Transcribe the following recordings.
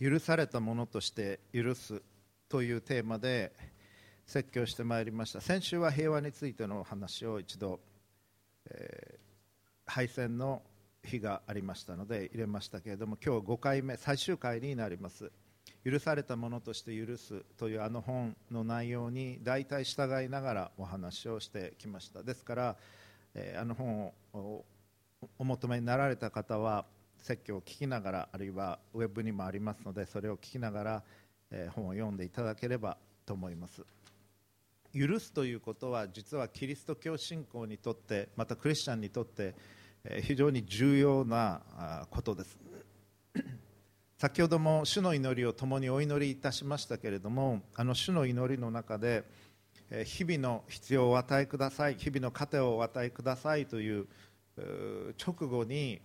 許されたものとして許すというテーマで説教してまいりました。先週は平和についてのお話を一度、えー、敗戦の日がありましたので入れましたけれども今日5回目最終回になります。許されたものとして許すというあの本の内容に大体従いながらお話をしてきました。ですから、えー、あの本をお求めになられた方は説教を聞きながらあるいはウェブにもありますのでそれを聞きながら、えー、本を読んでいただければと思います。許すということは実はキリスト教信仰にとってまたクリスチャンにとってえ非常に重要なことです。先ほども主の祈りを共にお祈りいたしましたけれどもあの主の祈りの中で日々の必要を与えください日々の糧をお与えくださいという直後に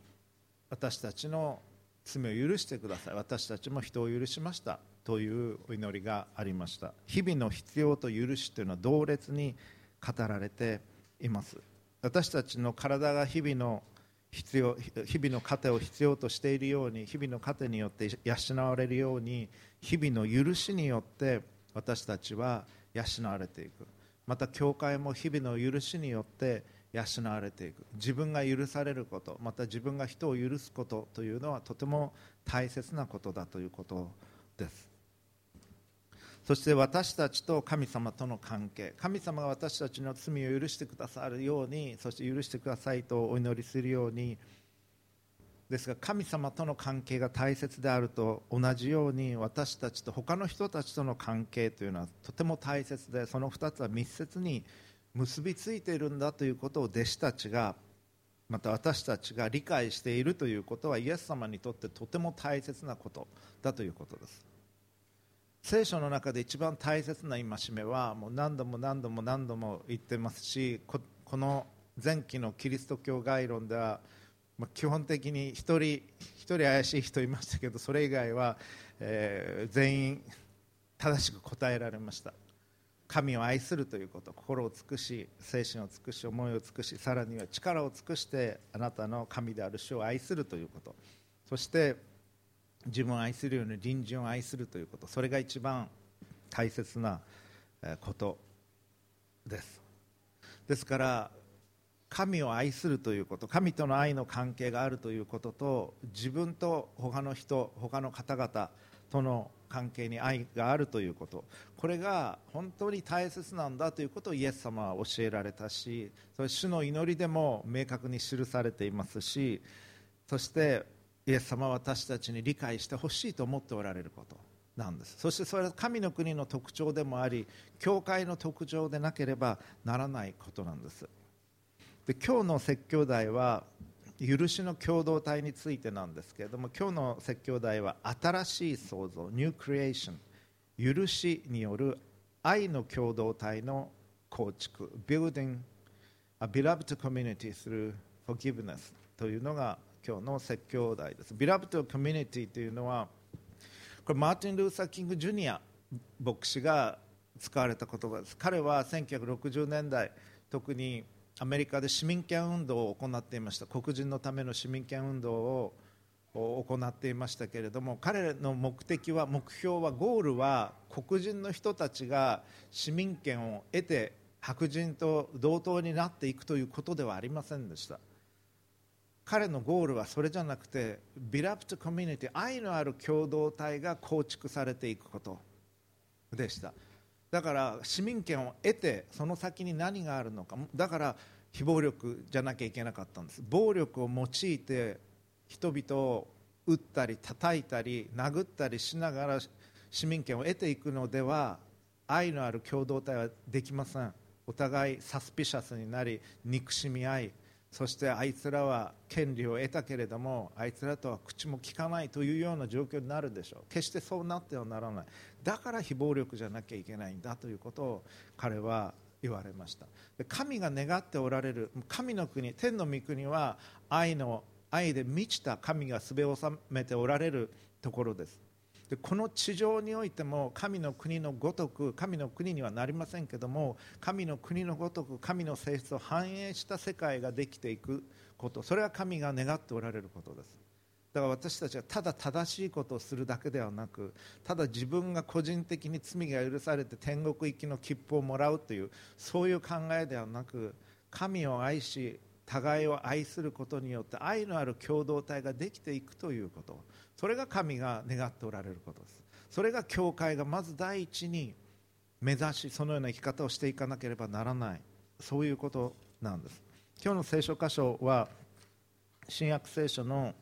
私たちの罪を許してください。私たちも人を許しました。というお祈りがありました。日々の必要と許しというのは同列に語られています。私たちの体が日々の必要日々の糧を必要としているように日々の糧によって養われるように日々の許しによって私たちは養われていく。また教会も日々の許しによって養われていく。自分が許されることまた自分が人を許すことというのはとても大切なことだということです。そして私たちと神様との関係神様が私たちの罪を許してくださるようにそして許してくださいとお祈りするように。ですが神様との関係が大切であると同じように私たちと他の人たちとの関係というのはとても大切でその2つは密接に結びついているんだということを弟子たちがまた私たちが理解しているということはイエス様にとってとても大切なことだということです。聖書の中で一番大切な戒めはもう何度も何度も何度も言ってますしこの前期のキリスト教概論では、まあ、基本的に1人1人怪しい人いましたけどそれ以外は、えー、全員正しく答えられました。神を愛するということ心を尽くし精神を尽くし思いを尽くしさらには力を尽くしてあなたの神である主を愛するということ。そして自分を愛するように隣人を愛するということ。それが一番大切なことです。ですから神を愛するということ神との愛の関係があるということと自分と他の人他の方々との関係に愛があるということ。これが本当に大切なんだということをイエス様は教えられたしそれ主の祈りでも明確に記されていますしそしてイエス様は私たちに理解してほしいと思っておられることなんです。そしてそれは神の国の特徴でもあり教会の特徴でなければならないことなんです。で今日の説教題は許しの共同体についてなんですけれども今日の説教題は新しい創造ニュークリエーション許しによる愛の共同体の構築 Building a beloved community through forgiveness というのが今日の説教題です。ビラブトコミュニティというのは、これマーティン・ルーサー・キング・ジュニア牧師が使われた言葉です。彼は1960年代、特にアメリカで市民権運動を行っていました。黒人のための市民権運動を行っていましたけれども彼の目的は目標はゴールは黒人の人たちが市民権を得て白人と同等になっていくということではありませんでした彼のゴールはそれじゃなくてビラプトコミュニティ愛のある共同体が構築されていくことでしただから市民権を得てその先に何があるのか。だから非暴力じゃなきゃいけなかったんです。暴力を用いて人々を撃ったり叩いたり殴ったりしながら市民権を得ていくのでは愛のある共同体はできません。お互いサスピシャスになり憎しみ合いそしてあいつらは権利を得たけれどもあいつらとは口も利かないというような状況になるでしょう。決してそうなってはならない。だから非暴力じゃなきゃいけないんだということを彼は言われました。神が願っておられる神の国天の御国は愛の愛で満ちた神がすべを収めておられるところです。でこの地上においても神の国のごとく神の国にはなりませんけども神の国のごとく神の性質を反映した世界ができていくこと。それは神が願っておられることです。だから私たちはただ正しいことをするだけではなくただ自分が個人的に罪が許されて天国行きの切符をもらうというそういう考えではなく神を愛し互いを愛することによって愛のある共同体ができていくということ。それが神が願っておられることです。それが教会がまず第一に目指しそのような生き方をしていかなければならない。そういうことなんです。今日の聖書箇所は新約聖書の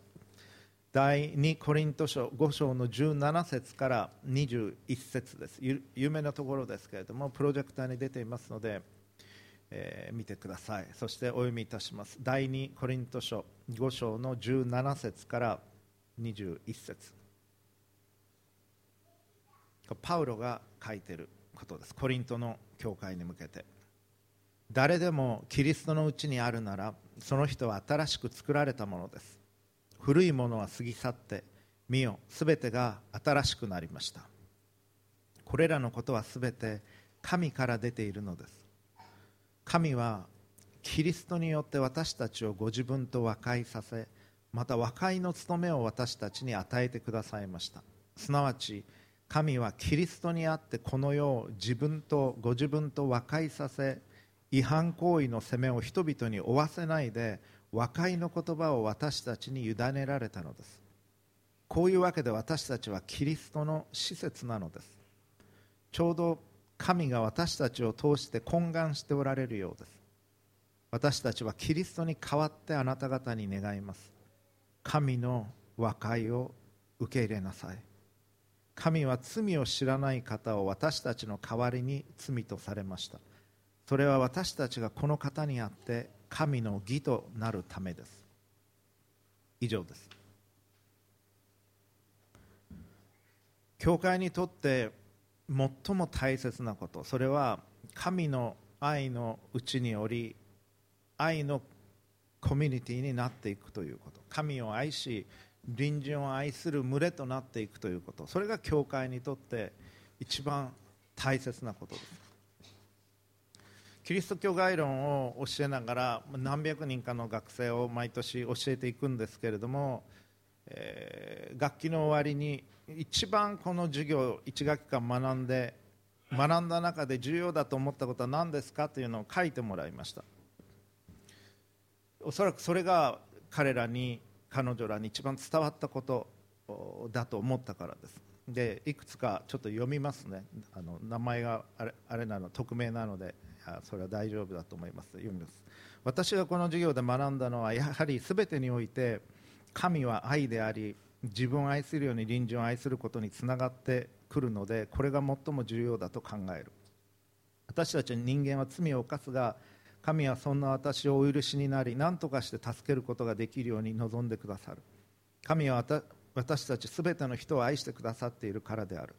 第2コリント書5章の17節から21節です。有名なところですけれどもプロジェクターに出ていますので、えー、見てください。そしてお読みいたします。第2コリント書5章の17節から21節。パウロが書いてることです。コリントの教会に向けて。誰でもキリストのうちにあるならその人は新しく作られたものです。古いものは過ぎ去って見よすべてが新しくなりました。これらのことはすべて神から出ているのです。神はキリストによって私たちをご自分と和解させまた和解の務めを私たちに与えてくださいました。すなわち神はキリストにあってこの世を自分とご自分と和解させ違反行為の責めを人々に負わせないで和解の言葉を私たちに委ねられたのです。こういうわけで私たちはキリストの施設なのです。ちょうど神が私たちを通して懇願しておられるようです。私たちはキリストに代わってあなた方に願います。神の和解を受け入れなさい。神は罪を知らない方を私たちの代わりに罪とされました。それは私たちがこの方にあって神の義となるためです。以上です。教会にとって最も大切なことそれは神の愛のうちにより愛のコミュニティになっていくということ。神を愛し隣人を愛する群れとなっていくということ。それが教会にとって一番大切なことです。キリスト教概論を教えながら何百人かの学生を毎年教えていくんですけれども、えー、学期の終わりに一番この授業1学期間学んで学んだ中で重要だと思ったことは何ですかというのを書いてもらいました。おそらくそれが彼らに彼女らに一番伝わったことだと思ったからです。でいくつかちょっと読みますね。あの名前があれあれなの匿名なのでそれは大丈夫だと思います。読みます。私がこの授業で学んだのはやはり全てにおいて神は愛であり自分を愛するように隣人を愛することにつながってくるのでこれが最も重要だと考える。私たち人間は罪を犯すが神はそんな私をお許しになり何とかして助けることができるように望んでくださる。神は私たち全ての人を愛してくださっているからである。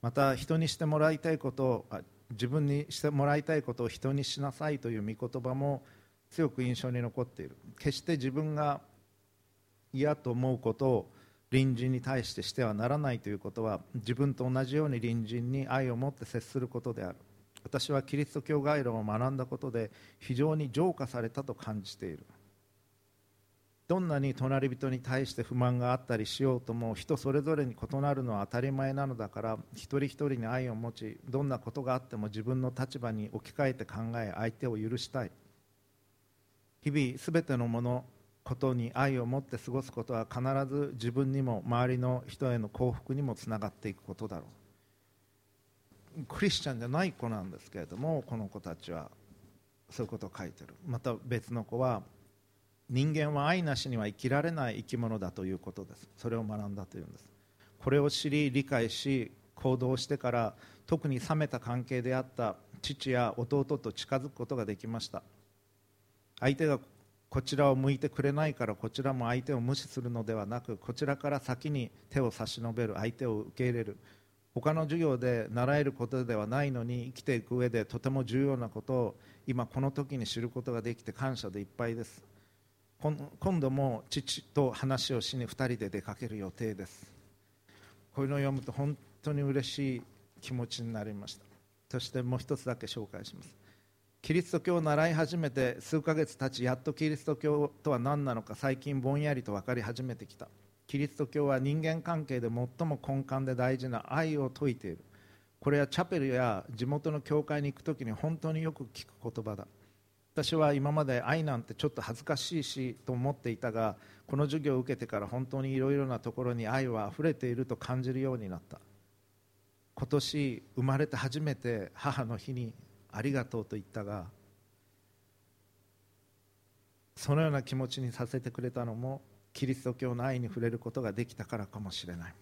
また人にしてもらいたいことを自分にしてもらいたいことを人にしなさいという御言葉も強く印象に残っている。決して自分が嫌と思うことを隣人に対してしてはならないということは自分と同じように隣人に愛を持って接することである。私はキリスト教概論を学んだことで非常に浄化されたと感じている。どんなに隣人に対して不満があったりしようとも人それぞれに異なるのは当たり前なのだから一人一人に愛を持ちどんなことがあっても自分の立場に置き換えて考え相手を許したい。日々すべてのものことに愛を持って過ごすことは必ず自分にも周りの人への幸福にもつながっていくことだろう。クリスチャンじゃない子なんですけれどもこの子たちはそういうことを書いてる。また別の子は人間は愛なしには生きられない生き物だということです。それを学んだというんです。これを知り理解し行動してから特に冷めた関係であった父や弟と近づくことができました。相手がこちらを向いてくれないからこちらも相手を無視するのではなくこちらから先に手を差し伸べる相手を受け入れる。他の授業で習えることではないのに生きていく上でとても重要なことを今この時に知ることができて感謝でいっぱいです。今度も父と話をしに2人で出かける予定です。こういうのを読むと本当に嬉しい気持ちになりました。そしてもう一つだけ紹介します。キリスト教を習い始めて数ヶ月経ちやっとキリスト教とは何なのか最近ぼんやりと分かり始めてきた。キリスト教は人間関係で最も根幹で大事な愛を説いている。これはチャペルや地元の教会に行く時に本当によく聞く言葉だ。私は今まで愛なんてちょっと恥ずかしいしと思っていたがこの授業を受けてから本当にいろいろなところに愛はあふれていると感じるようになった。今年生まれて初めて母の日にありがとうと言ったがそのような気持ちにさせてくれたのもキリスト教の愛に触れることができたからかもしれない。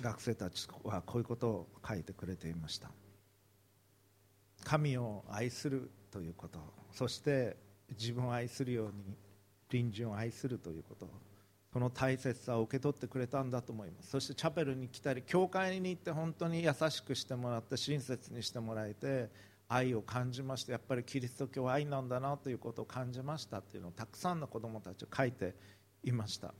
学生たちはこういうことを書いてくれていました。神を愛するということそして自分を愛するように隣人を愛するということその大切さを受け取ってくれたんだと思います。そしてチャペルに来たり教会に行って本当に優しくしてもらって親切にしてもらえて愛を感じました。やっぱりキリスト教は愛なんだなということを感じましたっていうのをたくさんの子どもたちを書いていました。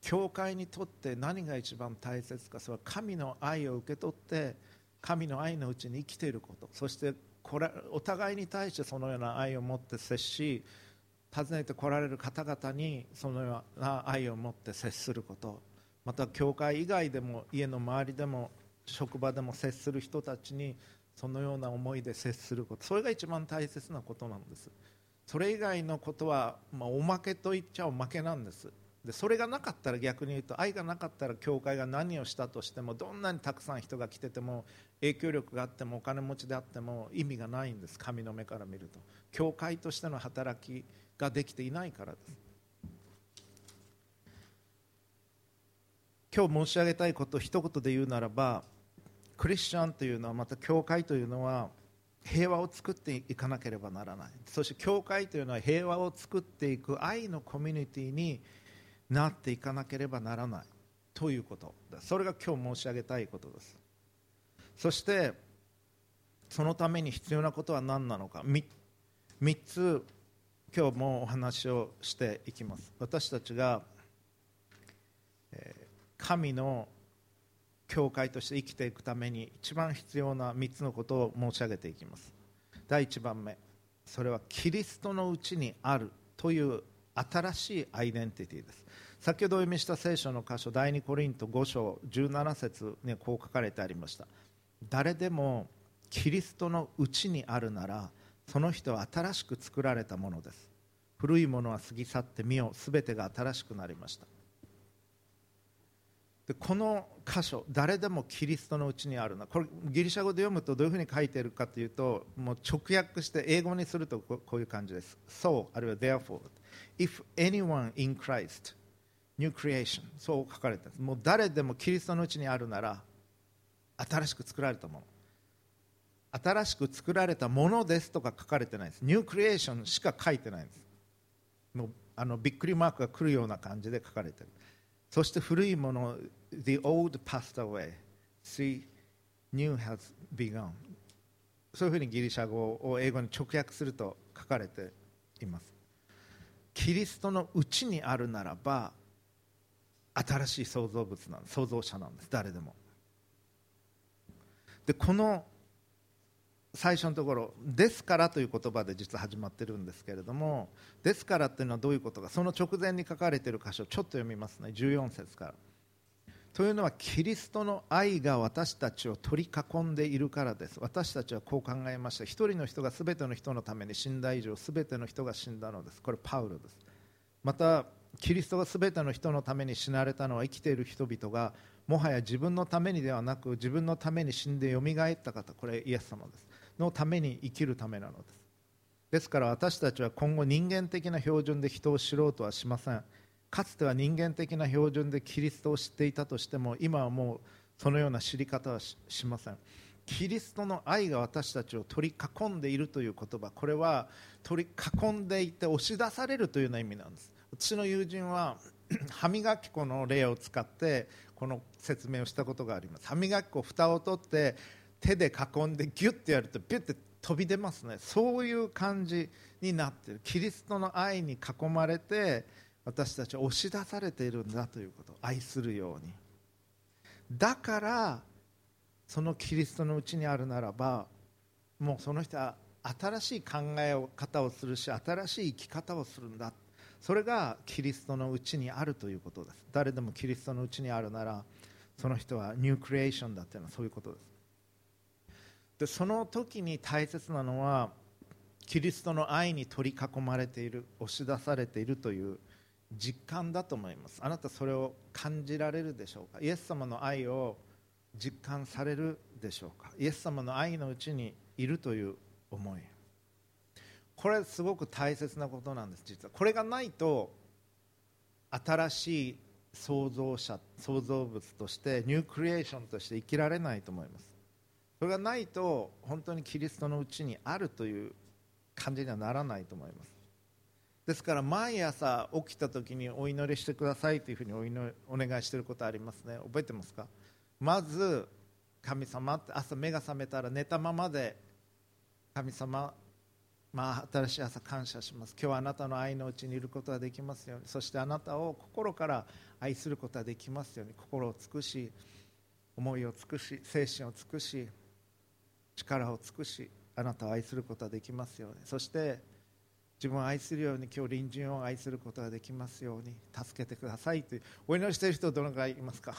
教会にとって何が一番大切かそれは神の愛を受け取って神の愛のうちに生きていること。そしてこれお互いに対してそのような愛を持って接し訪ねてこられる方々にそのような愛を持って接すること。また教会以外でも家の周りでも職場でも接する人たちにそのような思いで接すること。それが一番大切なことなんです。それ以外のことは、まあ、おまけと言っちゃおまけなんです。でそれがなかったら逆に言うと愛がなかったら教会が何をしたとしてもどんなにたくさん人が来てても影響力があってもお金持ちであっても意味がないんです。神の目から見ると。教会としての働きができていないからです。今日申し上げたいことを一言で言うならばクリスチャンというのはまた教会というのは平和を作っていかなければならない。そして教会というのは平和を作っていく愛のコミュニティになっていかなければならないということそれが今日申し上げたいことです。そしてそのために必要なことは何なのか。3, 3つ今日もお話をしていきます。私たちが神の教会として生きていくために一番必要な3つのことを申し上げていきます。第1番目それはキリストのうちにあるという新しいアイデンティティです。先ほどお読みした聖書の箇所第2コリント5章17節にこう書かれてありました。誰でもキリストのうちにあるならその人は新しく作られたものです。古いものは過ぎ去ってみよ全てが新しくなりました。でこの箇所誰でもキリストのうちにあるな。これギリシャ語で読むとどういうふうに書いているかというともう直訳して英語にするとこういう感じです。So あるいは Therefore if anyone in Christ new creation そう書かれてます。もう誰でもキリストのうちにあるなら新しく作られたもの。新しく作られたものですとか書かれてないです。ニュークリエーションしか書いてないんです。もうあのびっくりマークが来るような感じで書かれてる。そして古いもの The old passed away. See new has begun. そういうふうにギリシャ語を英語に直訳すると書かれています。キリストのうちにあるならば新しい創造物なん創造者なんです。誰でも。でこの最初のところ「ですから」という言葉で実は始まってるんですけれども「ですから」っていうのはどういうことかその直前に書かれている箇所ちょっと読みますね。14節から。というのはキリストの愛が私たちを取り囲んでいるからです。私たちはこう考えました。一人の人が全ての人のために死んだ以上全ての人が死んだのです。これパウロです。またキリストが全ての人のために死なれたのは生きている人々がもはや自分のためにではなく自分のために死んでよみがえった方。これイエス様です。のために生きるためなのです。ですから私たちは今後人間的な標準で人を知ろうとはしません。かつては人間的な標準でキリストを知っていたとしても今はもうそのような知り方はしません。キリストの愛が私たちを取り囲んでいるという言葉これは取り囲んでいて押し出されるというような意味なんです。私の友人は 歯磨き粉の例を使ってこの説明をしたことがあります。歯磨き粉蓋を取って手で囲んでギュッてやるとビュッて飛び出ますね。そういう感じになってる。キリストの愛に囲まれて私たちは押し出されているんだということ。愛するように。だからそのキリストのうちにあるならばもうその人は新しい考え方をするし新しい生き方をするんだ。それがキリストのうちにあるということです。誰でもキリストのうちにあるならその人はニュークリエーションだっていうのはそういうことです。でその時に大切なのはキリストの愛に取り囲まれている押し出されているという実感だと思います。あなたそれを感じられるでしょうか？イエス様の愛を実感されるでしょうか？イエス様の愛のうちにいるという思い。これすごく大切なことなんです実は。これがないと新しい創造者創造物としてニュークリエーションとして生きられないと思います。それがないと本当にキリストのうちにあるという感じにはならないと思います。ですから毎朝起きた時にお祈りしてくださいというふうにお祈りお願いしていることありますね。覚えてますか？まず神様って朝目が覚めたら寝たままで神様まあ、新しい朝感謝します。今日はあなたの愛のうちにいることができますように。そしてあなたを心から愛することができますように。心を尽くし思いを尽くし精神を尽くし力を尽くしあなたを愛することができますように。そして自分を愛するように今日隣人を愛することができますように。助けてくださいというお祈りしている人どのくらいいますか？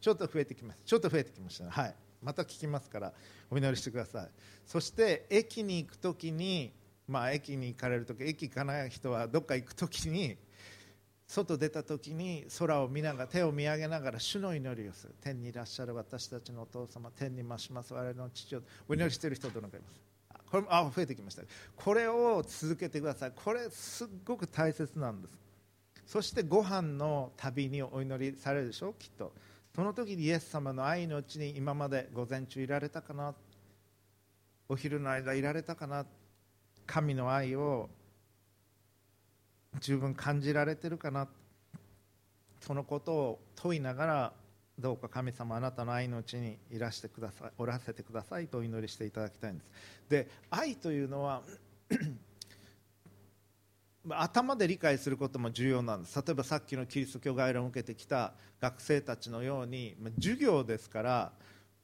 ちょっと増えてきます。ちょっと増えてきましたね。はい。また聞きますからお祈りしてください。そして駅に行く時にまあ駅に行かれる時駅行かない人はどっか行く時に外出た時に空を見ながら手を見上げながら主の祈りをする。天にいらっしゃる私たちのお父様天に増します。我々の父をお祈りしている人どのくらいいます。これもあ増えてきました。これを続けてください。これすっごく大切なんです。そしてご飯の旅にお祈りされるでしょ？うきっと。その時にイエス様の愛のうちに今まで午前中いられたかな？お昼の間いられたかな？神の愛を十分感じられてるかなそのことを問いながらどうか神様あなたの愛のうちにいらしてくださいおらせてくださいとお祈りしていただきたいんです。で愛というのは頭で理解することも重要なんです。例えばさっきのキリスト教概論を受けてきた学生たちのように授業ですから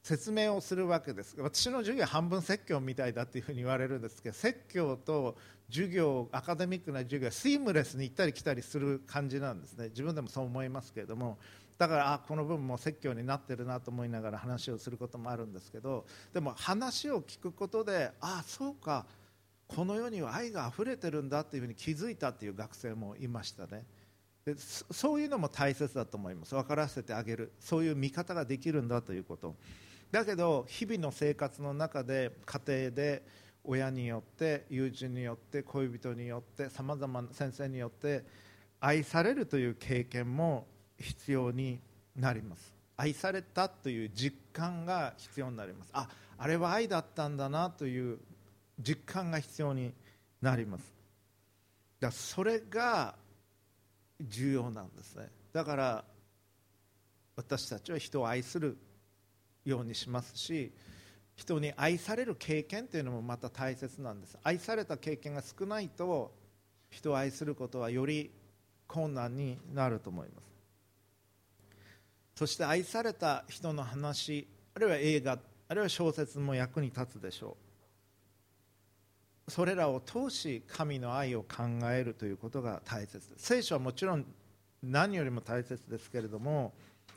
説明をするわけです。私の授業は半分説教みたいだというふうに言われるんですけど説教と授業アカデミックな授業はスイムレスに行ったり来たりする感じなんですね。自分でもそう思いますけれども。だからあこの分も説教になってるなと思いながら話をすることもあるんですけど。でも話を聞くことでああそうか。この世には愛が溢れてるんだというふうに気づいたという学生もいましたね。でそういうのも大切だと思います。分からせてあげる。そういう見方ができるんだということ。だけど日々の生活の中で家庭で親によって友人によって恋人によってさまざまな先生によって愛されるという経験も必要になります。愛されたという実感が必要になります。ああれは愛だったんだなという実感が必要になります。だそれが重要なんですね。だから私たちは人を愛するようにしますし人に愛される経験というのもまた大切なんです。愛された経験が少ないと人を愛することはより困難になると思います。そして愛された人の話あるいは映画あるいは小説も役に立つでしょう。それらを通し神の愛を考えるということが大切です。聖書はもちろん何よりも大切ですけれども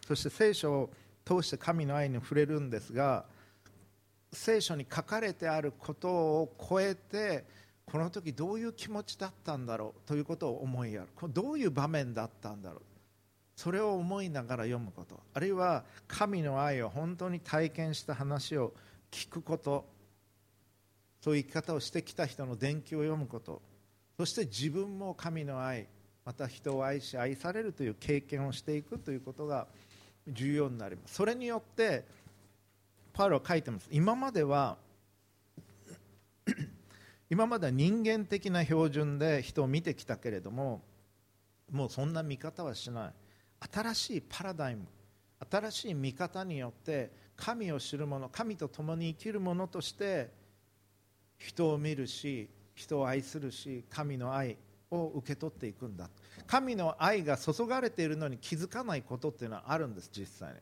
そして聖書を通して神の愛に触れるんですが聖書に書かれてあることを超えてこの時どういう気持ちだったんだろうということを思いやる。どういう場面だったんだろう。それを思いながら読むことあるいは神の愛を本当に体験した話を聞くことそういう生き方をしてきた人の伝記を読むことそして自分も神の愛また人を愛し愛されるという経験をしていくということが重要になります。それによってパウロは書いてます。今までは 今までは人間的な標準で人を見てきたけれどももうそんな見方はしない。新しいパラダイム新しい見方によって神を知る者神と共に生きる者として人を見るし人を愛するし神の愛を受け取っていくんだ。神の愛が注がれているのに気づかないことっていうのはあるんです実際に。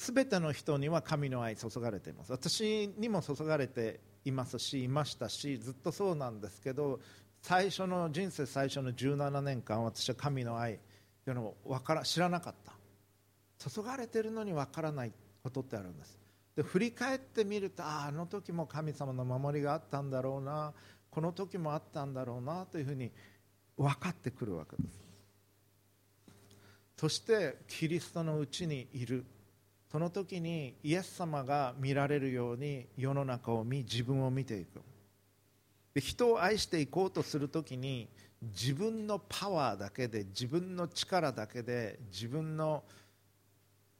全ての人には神の愛注がれています。私にも注がれていますしいましたしずっとそうなんですけど最初の人生最初の17年間私は神の愛というのをから知らなかった。注がれているのに分からないことってあるんです。で振り返ってみるとああの時も神様の守りがあったんだろうなこの時もあったんだろうなというふうに分かってくるわけです。そしてキリストのうちにいる。その時にイエス様が見られるように世の中を見自分を見ていく。で人を愛していこうとする時に自分のパワーだけで自分の力だけで自分の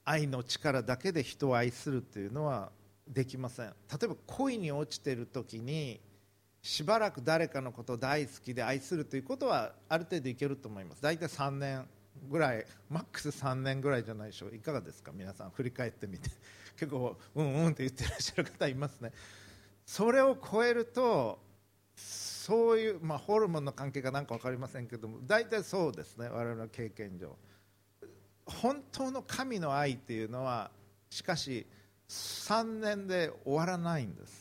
愛の力だけで人を愛するというのはできません。例えば恋に落ちてる時にしばらく誰かのことを大好きで愛するということはある程度いけると思います。大体3年。ぐらいマックス3年ぐらいじゃないでしょう。いかがですか？皆さん振り返ってみて。結構うんうんって言ってらっしゃる方いますね。それを超えるとそういう、まあ、ホルモンの関係かなんか分かりませんけども大体そうですね。我々の経験上。本当の神の愛っていうのはしかし3年で終わらないんです。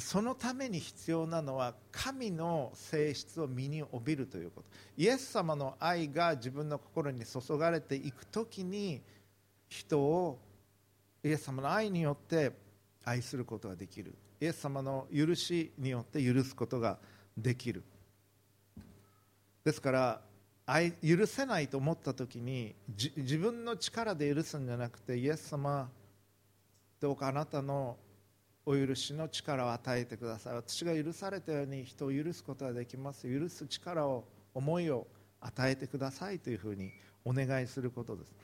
そのために必要なのは神の性質を身に帯びるということ。イエス様の愛が自分の心に注がれていく時に人をイエス様の愛によって愛することができる。イエス様の許しによって許すことができる。ですから愛許せないと思った時に自分の力で許すんじゃなくてイエス様どうかあなたのお許しの力を与えてください。私が許されたように人を許すことができます。許す力を思いを与えてくださいというふうにお願いすることです。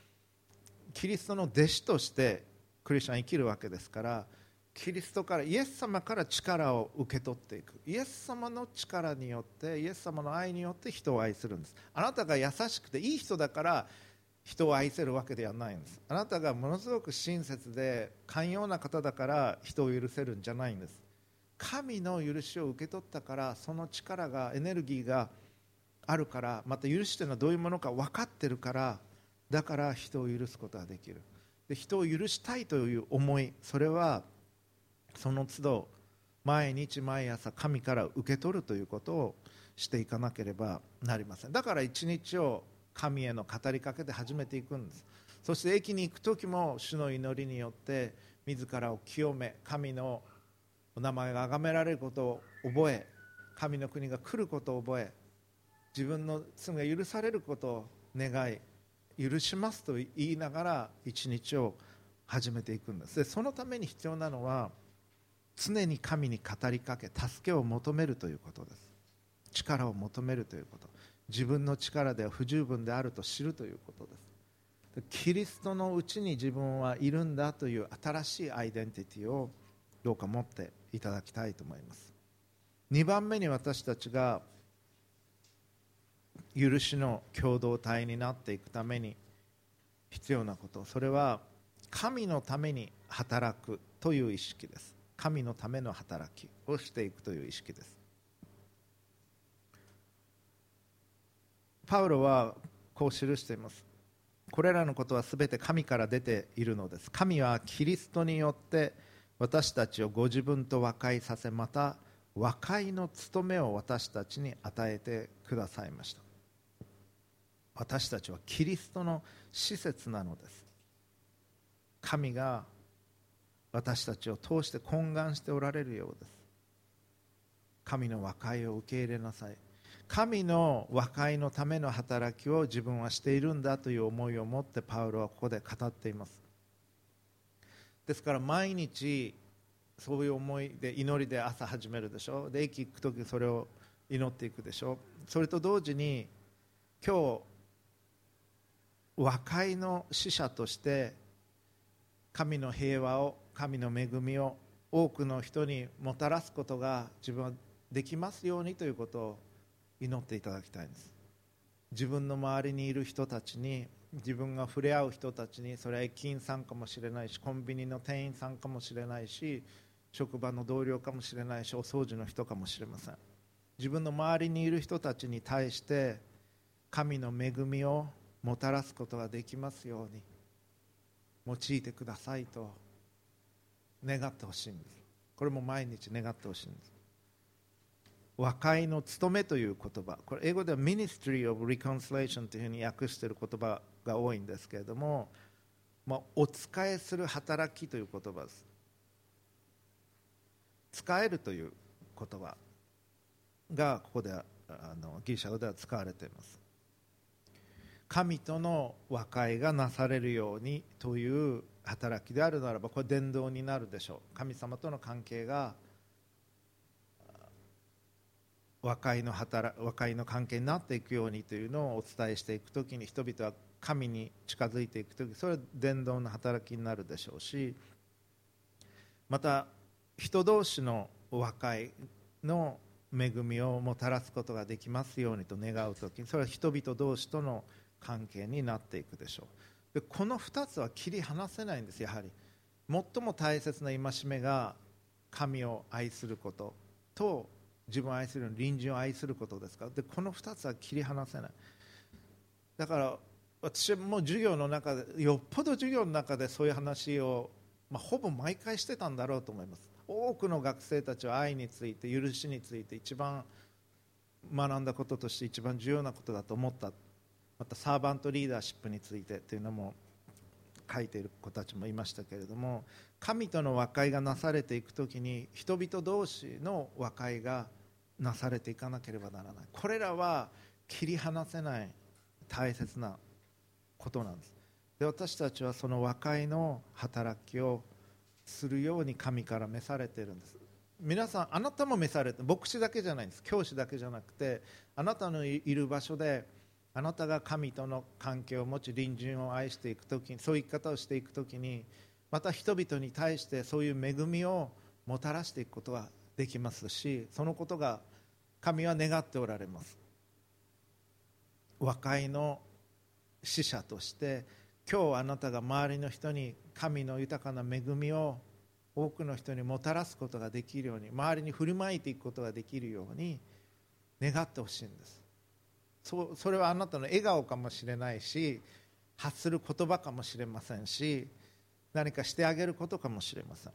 キリストの弟子としてクリスチャン生きるわけですからキリストからイエス様から力を受け取っていく。イエス様の力によってイエス様の愛によって人を愛するんです。あなたが優しくていい人だから人を愛せるわけではないんです。あなたがものすごく親切で寛容な方だから人を許せるんじゃないんです。神の許しを受け取ったからその力がエネルギーがあるからまた許しというのはどういうものか分かってるからだから人を許すことができる。で人を許したいという思いそれはその都度毎日毎朝神から受け取るということをしていかなければなりません。だから一日を神への語りかけて始めていくんです。そして駅に行く時も主の祈りによって自らを清め神のお名前が崇められることを覚え神の国が来ることを覚え自分の罪が許されることを願い許しますと言いながら一日を始めていくんです。でそのために必要なのは常に神に語りかけ助けを求めるということです。力を求めるということ。自分の力では不十分であると知るということです。キリストのうちに自分はいるんだという新しいアイデンティティをどうか持っていただきたいと思います。2番目に私たちが許しの共同体になっていくために必要なことそれは神のために働くという意識です。神のための働きをしていくという意識です。パウロはこう記しています。これらのことは全て神から出ているのです。神はキリストによって私たちをご自分と和解させまた和解の務めを私たちに与えてくださいました。私たちはキリストの施設なのです。神が私たちを通して懇願しておられるようです。神の和解を受け入れなさい。神の和解のための働きを自分はしているんだという思いを持ってパウロはここで語っています。ですから毎日そういう思いで祈りで朝始めるでしょで駅行く時それを祈っていくでしょそれと同時に今日和解の使者として神の平和を神の恵みを多くの人にもたらすことが自分はできますようにということを祈っていただきたいんです。自分の周りにいる人たちに自分が触れ合う人たちにそれは駅員さんかもしれないしコンビニの店員さんかもしれないし職場の同僚かもしれないしお掃除の人かもしれません。自分の周りにいる人たちに対して神の恵みをもたらすことができますように用いてくださいと願ってほしいんです。これも毎日願ってほしいんです。和解の務めという言葉。これ英語では Ministry of Reconciliation というふうに訳している言葉が多いんですけれども、まあ、お使いする働きという言葉です。使えるという言葉がここであのギリシャ語では使われています。神との和解がなされるようにという働きであるならばこれ伝道になるでしょう。神様との関係が和解の働和解の関係になっていくようにというのをお伝えしていくときに人々は神に近づいていくときそれは伝道の働きになるでしょうしまた人同士の和解の恵みをもたらすことができますようにと願うときにそれは人々同士との関係になっていくでしょう。でこの2つは切り離せないんですやはり。最も大切な戒めが神を愛することと自分を愛する隣人を愛することですか？でこの2つは切り離せない。だから私も授業の中でよっぽど授業の中でそういう話を、まあ、ほぼ毎回してたんだろうと思います。多くの学生たちは愛について許しについて一番学んだこととして一番重要なことだと思った。またサーバントリーダーシップについてというのも書いている子たちもいましたけれども神との和解がなされていく時に人々同士の和解がなされていかなければならない。これらは切り離せない大切なことなんです。で私たちはその和解の働きをするように神から召されているんです。皆さんあなたも召されて牧師だけじゃないんです。教師だけじゃなくてあなたのいる場所であなたが神との関係を持ち隣人を愛していく時にそういう生き方をしていく時にまた人々に対してそういう恵みをもたらしていくことができますしそのことが神は願っておられます。和解の使者として今日あなたが周りの人に神の豊かな恵みを多くの人にもたらすことができるように周りに振る舞いていくことができるように願ってほしいんです。そそれはあなたの笑顔かもしれないし発する言葉かもしれませんし何かしてあげることかもしれません。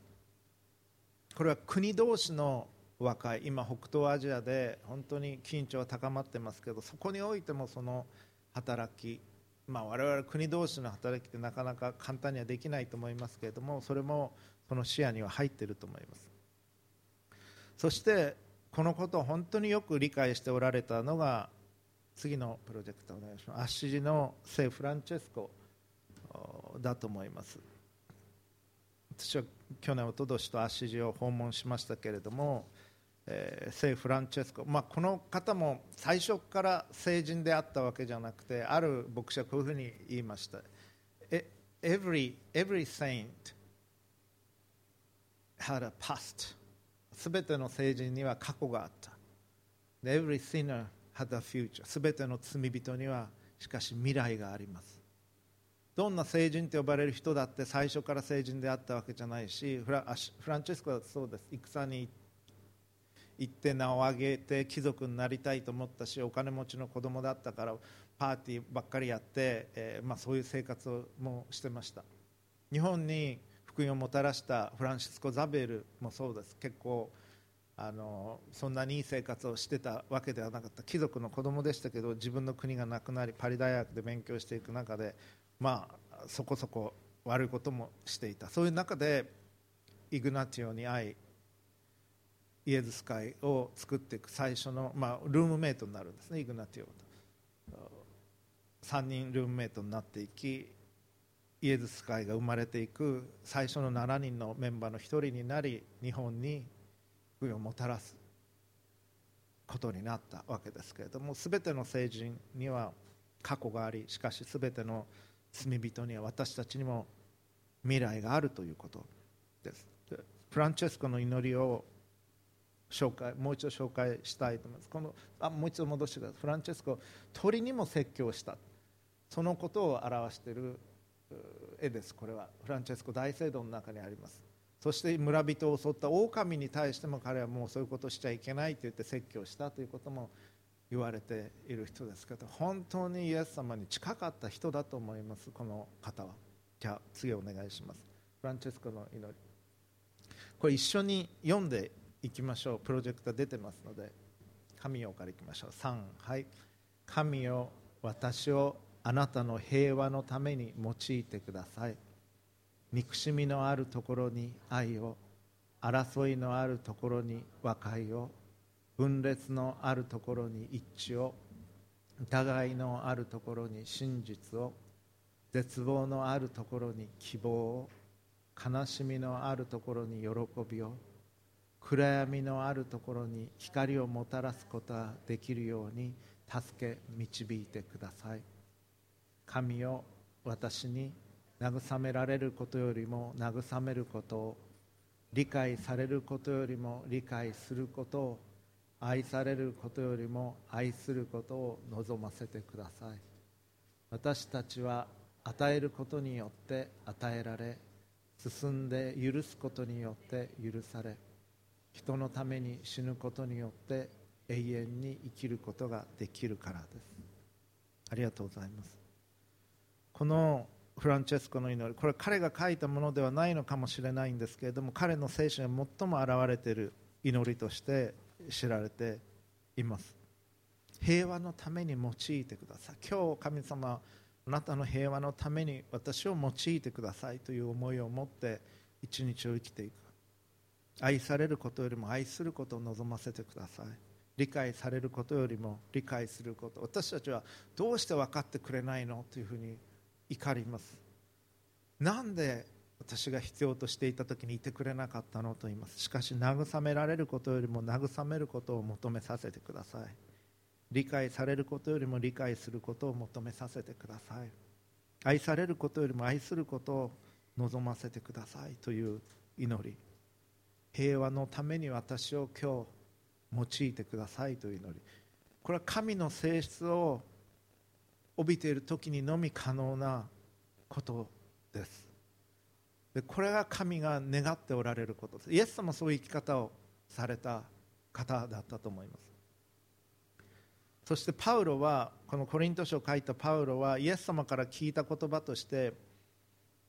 これは国同士の和解。今北東アジアで本当に緊張は高まってますけどそこにおいてもその働きまあ、我々国同士の働きってなかなか簡単にはできないと思いますけれどもそれもその視野には入っていると思います。そしてこのことを本当によく理解しておられたのが次のプロジェクトお願いします。アッシジの聖フランチェスコだと思います。私は去年おととしとアッシジを訪問しましたけれども、えー、聖フランチェスコ、まあ、この方も最初から聖人であったわけじゃなくてある牧師はこういうふうに言いました。Every, every saint had a past すべての聖人には過去があった。Every sinner had a future すべての罪人にはしかし未来があります。どんな聖人と呼ばれる人だって最初から聖人であったわけじゃないしフラフランチェスコはそうです。戦に行って名を上げて貴族になりたいと思ったしお金持ちの子供だったからパーティーばっかりやって、えーまあ、そういう生活をもしてました。日本に福音をもたらしたフランシスコ・ザベルもそうです。結構あのそんなにいい生活をしてたわけではなかった。貴族の子供でしたけど自分の国がなくなりパリ大学で勉強していく中でまあそこそこ悪いこともしていた。そういう中でイグナティオに会いイエズス会を作っていく最初の、まあ、ルームメイトになるんですねイグナティオと。3人ルームメイトになっていきイエズス会が生まれていく最初の7人のメンバーの1人になり日本に福をもたらすことになったわけですけれども全ての聖人には過去がありしかし全ての罪人には私たちにも未来があるということです。フランチェスコの祈りを紹介もう一度紹介したいと思います。このあもう一度戻してください。フランチェスコ鳥にも説教した。そのことを表している絵です。これはフランチェスコ大聖堂の中にあります。そして村人を襲った狼に対しても彼はもうそういうことしちゃいけないと言って説教したということも言われている人ですけど本当にイエス様に近かった人だと思いますこの方は。じゃあ次お願いします。フランチェスコの祈り。これ一緒に読んでいきましょう。プロジェクター出てますので神よからいきましょう。3はい。神よ私をあなたの平和のために用いてください。憎しみのあるところに愛を争いのあるところに和解を分裂のあるところに一致を疑いのあるところに真実を絶望のあるところに希望を悲しみのあるところに喜びを暗闇のあるところに光をもたらすことができるように助け導いてください。神を私に慰められることよりも慰めることを理解されることよりも理解することを愛されることよりも愛することを望ませてください。私たちは与えることによって与えられ進んで許すことによって許され人のために死ぬことによって永遠に生きることができるからです。ありがとうございます。このフランチェスコの祈り。これ彼が書いたものではないのかもしれないんですけれども彼の精神が最も表れている祈りとして知られています。平和のために用いてください。今日神様あなたの平和のために私を用いてくださいという思いを持って一日を生きていく。愛されることよりも愛することを望ませてください。理解されることよりも理解すること。私たちはどうして分かってくれないの？というふうに怒ります。なんで私が必要としていた時にいてくれなかったのと言います。しかし慰められることよりも慰めることを求めさせてください。理解されることよりも理解することを求めさせてください。愛されることよりも愛することを望ませてください。という祈り。平和のために私を今日用いてくださいという祈り。これは神の性質を帯びている時にのみ可能なことです。でこれが神が願っておられることです。イエス様そういう生き方をされた方だったと思います。そしてパウロはこのコリント書を書いたパウロはイエス様から聞いた言葉として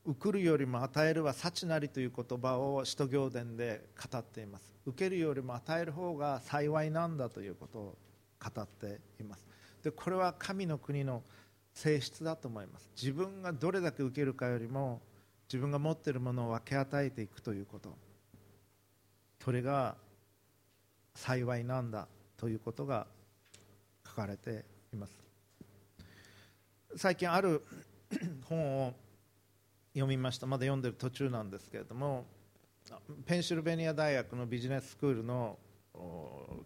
受るよりも与えるは幸なりという言葉を使徒行伝で語っています。受けるよりも与える方が幸いなんだということを語っています。でこれは神の国の性質だと思います。自分がどれだけ受けるかよりも自分が持っているものを分け与えていくということ。それが幸いなんだということが書かれています。最近ある 本を読みました。まだ読んでる途中なんですけれどもペンシルベニア大学のビジネススクールの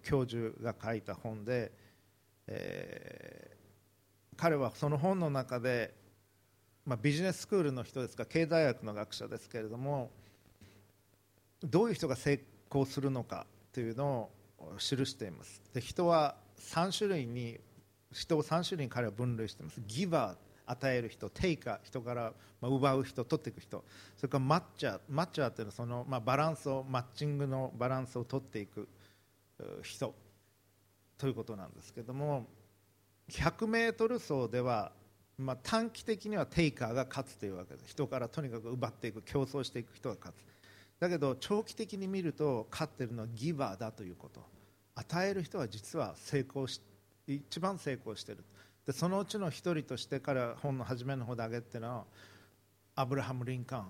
教授が書いた本で、えー、彼はその本の中で、まあ、ビジネススクールの人ですか経済学の学者ですけれどもどういう人が成功するのかというのを記しています。で人は3種類に人を3種類に彼は分類しています。ギバー与える人テイカー人から奪う人取っていく人それからマッチャーマッチャーというのはその、まあ、バランスをマッチングのバランスを取っていく人。ということなんですけども 100m 走では、まあ、短期的にはテイカーが勝つというわけです。人からとにかく奪っていく競争していく人が勝つ。だけど長期的に見ると勝っているのはギバーだということ。与える人は実は成功し一番成功している。でそのうちの一人として彼は本の初めの方で挙げてるのはアブラハム・リンカー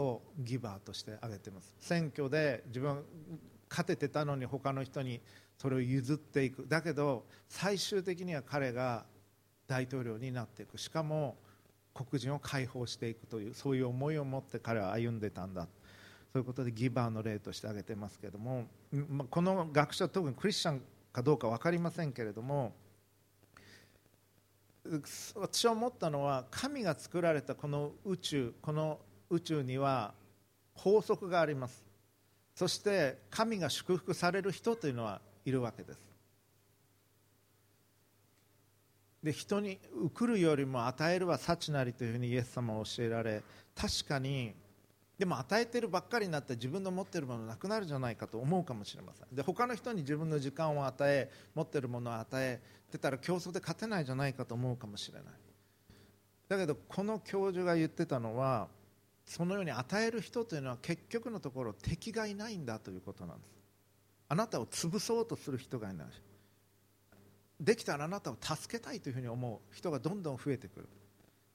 ンをギバーとして挙げています。選挙で自分勝ててたのに他の人にそれを譲っていく。だけど最終的には彼が大統領になっていく。しかも黒人を解放していくというそういう思いを持って彼は歩んでたんだ。そういうことでギバーの例として挙げてますけどもこの学者特にクリスチャンかどうか分かりませんけれども私は思ったのは神が作られたこの宇宙この宇宙には法則があります。そして神が祝福される人というのはいるわけです。で人に送るよりも与えるは幸なりというふうにイエス様は教えられ確かにでも与えてるばっかりになって自分の持ってるものなくなるじゃないかと思うかもしれません。で他の人に自分の時間を与え持ってるものを与えてたら競争で勝てないじゃないかと思うかもしれない。だけどこの教授が言ってたのはそのように与える人というのは結局のところ敵がいないんだということなんです。あなたを潰そうとする人がいない。できたらあなたを助けたいというふうに思う人がどんどん増えてくる。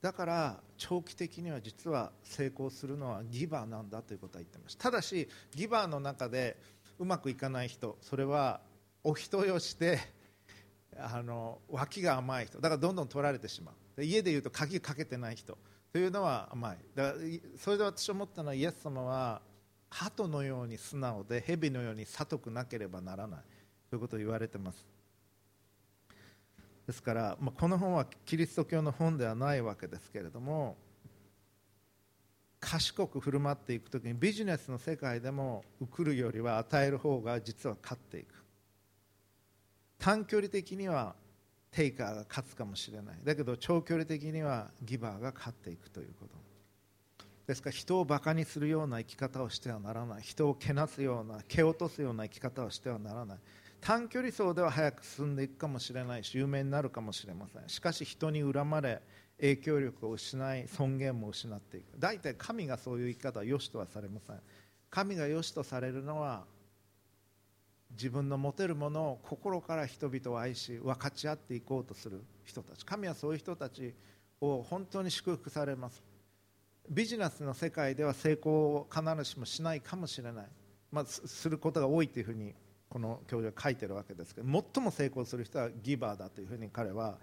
だから長期的には実は成功するのはギバーなんだということは言ってましたただしギバーの中でうまくいかない人それはお人よしてあの脇が甘い人。だからどんどん取られてしまう。家でいうと鍵かけてない人。というのは甘い。だからそれで私思ったのはイエス様は鳩のように素直で蛇のように悟くなければならない。ということを言われてます。ですから、まあ、この本はキリスト教の本ではないわけですけれども賢く振る舞っていくときにビジネスの世界でも送るよりは与える方が実は勝っていく。短距離的にはテイカーが勝つかもしれない。だけど長距離的にはギバーが勝っていくということ。ですから人をバカにするような生き方をしてはならない。人をけなすような蹴落とすような生き方をしてはならない。短距離走では早く進んでいくかもしれないし有名になるかもしれません。しかし人に恨まれ影響力を失い尊厳も失っていく。大体神がそういう生き方は良しとはされません。神が良しとされるのは自分の持てるものを心から人々を愛し分かち合っていこうとする人たち。神はそういう人たちを本当に祝福されます。ビジネスの世界では成功を必ずしもしないかもしれない、まあ、することが多いというふうにこの教授は書いてるわけですけど最も成功する人はギバーだというふうに彼は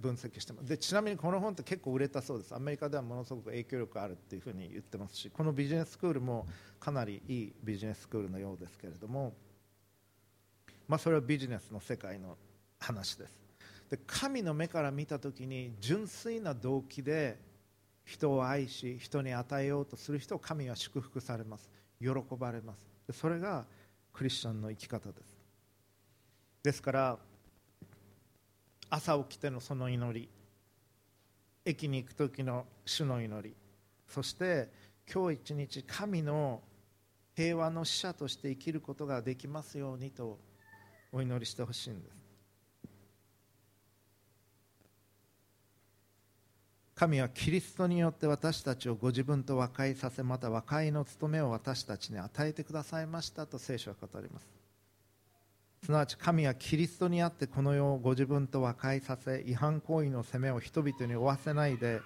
分析してます。でちなみにこの本って結構売れたそうです。アメリカではものすごく影響力あるっていうふうに言ってますしこのビジネススクールもかなりいいビジネススクールのようですけれどもまあ、それはビジネスの世界の話です。で神の目から見た時に純粋な動機で人を愛し人に与えようとする人を神は祝福されます。喜ばれます。でそれがクリスチャンの生き方です。ですから朝起きてのその祈り駅に行く時の主の祈りそして今日一日神の平和の使者として生きることができますようにとお祈りしてほしいんです。神はキリストによって私たちをご自分と和解させまた和解の務めを私たちに与えてくださいましたと聖書は語ります。すなわち神はキリストにあってこの世をご自分と和解させ違反行為の責めを人々に負わせないで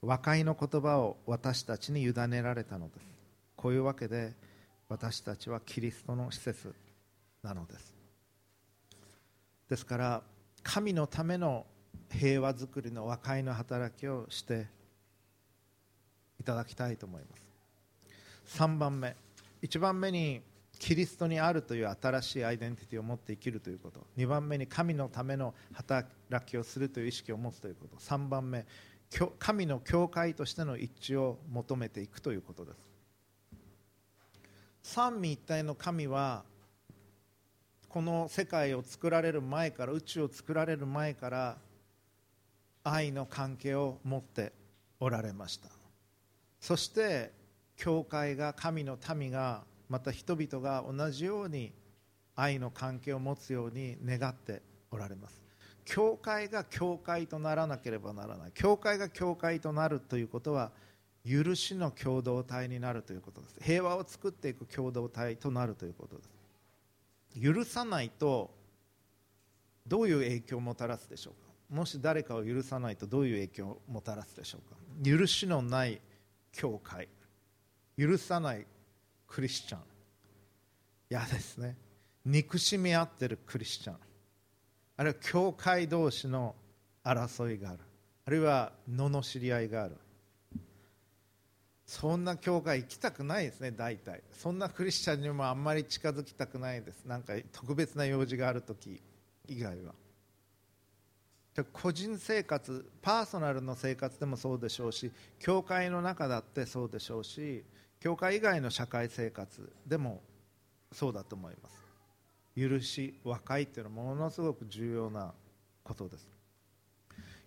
和解の言葉を私たちに委ねられたのです。こういうわけで私たちはキリストの施設なのです。ですから神のための平和づくりの和解の働きをしていただきたいと思います。3番目。1番目にキリストにあるという新しいアイデンティティを持って生きるということ。2番目に神のための働きをするという意識を持つということ。3番目。神の教会としての一致を求めていくということです。三位一体の神はこの世界を作られる前から宇宙を作られる前から愛の関係を持っておられました。そして教会が神の民がまた人々が同じように愛の関係を持つように願っておられます。教会が教会とならなければならない。教会が教会となるということは許しの共同体になるということです。平和を作っていく共同体となるということです。許さないとどういう影響をもたらすでしょうか。もし誰かを許さないとどういう影響をもたらすでしょうか？許しのない教会。許さないクリスチャン。嫌ですね。憎しみ合ってるクリスチャン。あるいは教会同士の争いがある。あるいは罵り合いがある。そんな教会行きたくないですね大体。そんなクリスチャンにもあんまり近づきたくないです。なんか特別な用事がある時以外は。個人生活パーソナルの生活でもそうでしょうし教会の中だってそうでしょうし教会以外の社会生活でもそうだと思います。許し和解っていうのはものすごく重要なことです。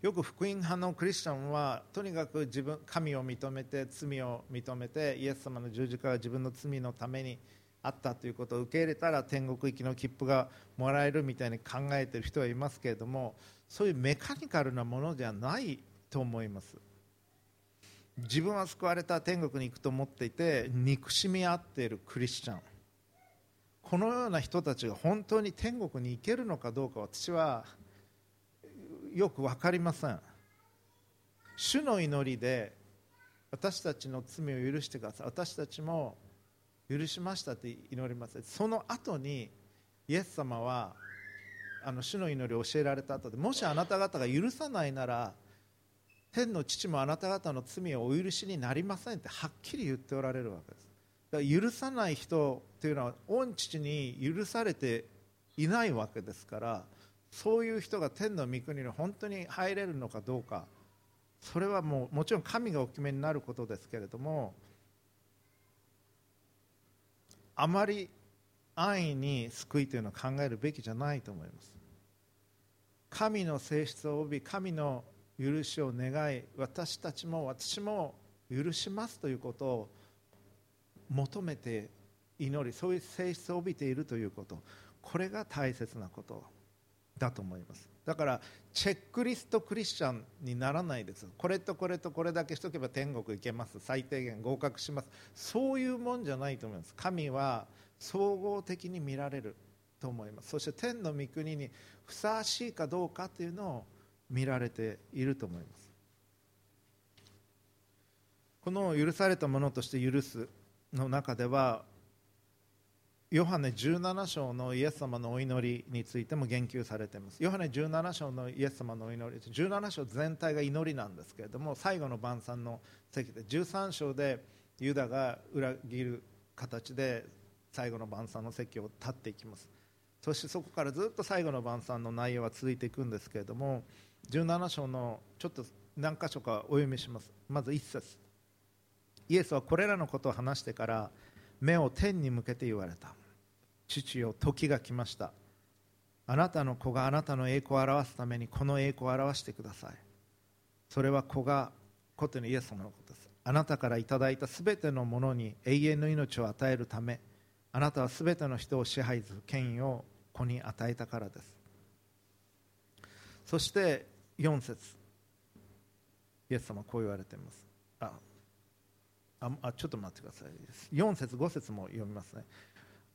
よく福音派のクリスチャンはとにかく自分神を認めて罪を認めてイエス様の十字架が自分の罪のためにあったということを受け入れたら天国行きの切符がもらえるみたいに考えている人はいますけれどもそういうメカニカルなものではないと思います。自分は救われた天国に行くと思っていて憎しみ合っているクリスチャン。このような人たちが本当に天国に行けるのかどうか私はよく分かりません。主の祈りで私たちの罪を許してください。私たちも許しましたって祈ります。その後にイエス様はあの主の祈りを教えられた後でもしあなた方が許さないなら天の父もあなた方の罪をお許しになりませんってはっきり言っておられるわけです。だから許さない人というのは御父に許されていないわけですからそういう人が天の御国に本当に入れるのかどうかそれはもうもちろん神がお決めになることですけれどもあまり安易に救いというのを考えるべきじゃないと思います。神の性質を帯び神の許しを願い私たちも私も許しますということを求めて祈りそういう性質を帯びているということ。これが大切なことだと思います。だからチェックリストクリスチャンにならないですこれとこれとこれだけしとけば天国行けます。最低限合格します。そういうもんじゃないと思います。神は総合的に見られると思います。そして天の御国にふさわしいかどうかというのを見られていると思います。この許されたものとして許すの中ではヨハネ17章のイエス様のお祈りについても言及されています。ヨハネ17章のイエス様のお祈り17章全体が祈りなんですけれども最後の晩餐の席で13章でユダが裏切る形で最後の晩餐の席を立っていきます。そしてそこからずっと最後の晩餐の内容は続いていくんですけれども17章のちょっと何箇所かお読みします。まず1節。イエスはこれらのことを話してから目を天に向けて言われた。父よ時が来ました。あなたの子があなたの栄光を表すためにこの栄光を表してください。それは子がことにイエス様のことです。あなたからいただいたすべてのものに永遠の命を与えるためあなたはすべての人を支配する権威を子に与えたからです。そして4節。イエス様こう言われています。ああちょっと待ってください4節5節も読みますね。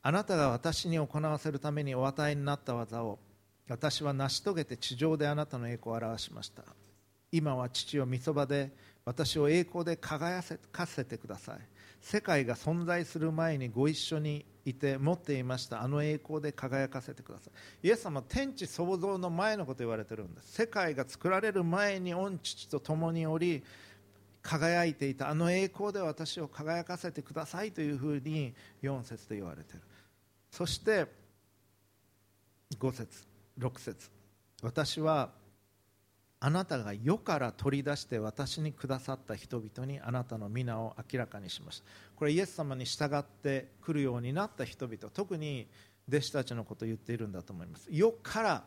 あなたが私に行わせるためにお与えになった技を私は成し遂げて地上であなたの栄光を表しました。今は父を御そばで私を栄光で輝かせてください。世界が存在する前にご一緒にいて持っていました。あの栄光で輝かせてください。イエス様天地創造の前のこと言われてるんです。世界が作られる前に御父と共におり輝いていた。あの栄光で私を輝かせてくださいというふうに4節で言われてる。そして5節6節。私はあなたが世から取り出して私にくださった人々にあなたの皆を明らかにしました。これイエス様に従ってくるようになった人々特に弟子たちのことを言っているんだと思います。世から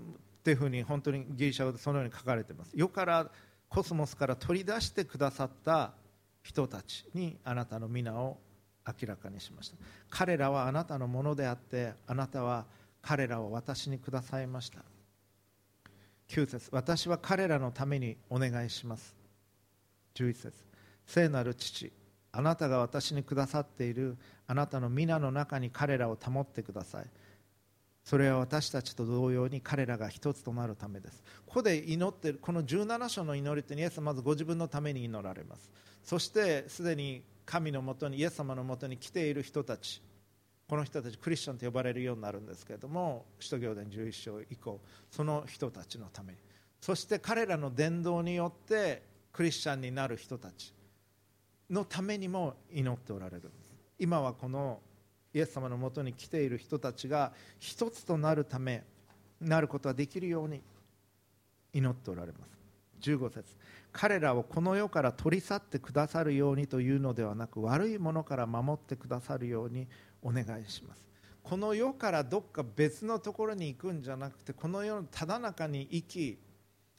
っていうふうに本当にギリシャ語でそのように書かれています。世からコスモスから取り出してくださった人たちにあなたの皆を明らかにしました。彼らはあなたのものであってあなたは彼らを私にくださいました。9節。私は彼らのためにお願いします。11節。聖なる父あなたが私にくださっている。あなたの皆の中に彼らを保ってください。それは私たちと同様に彼らが一つとなるためです。ここで祈ってるこの17章の祈りってイエスはまずご自分のために祈られます。そしてすでに神のもとにイエス様のもとに来ている人たち。この人たちクリスチャンと呼ばれるようになるんですけれども使徒行伝11章以降その人たちのために。そして彼らの伝道によってクリスチャンになる人たちのためにも祈っておられる今はこのイエス様のもとに来ている人たちが一つとなるためなることができるように祈っておられます。15節。彼らをこの世から取り去ってくださるようにというのではなく悪いものから守ってくださるようにお願いします。この世からどっか別のところに行くんじゃなくてこの世のただ中に生き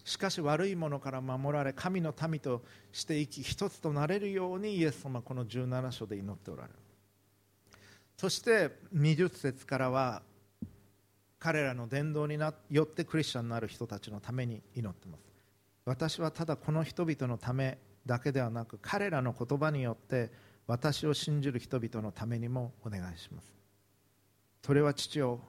しかし悪いものから守られ神の民として生き一つとなれるようにイエス様この17章で祈っておられる。そして20節からは彼らの伝道によってクリスチャンになる人たちのために祈ってます。私はただこの人々のためだけではなく彼らの言葉によって私を信じる人々のためにもお願いします。それは父を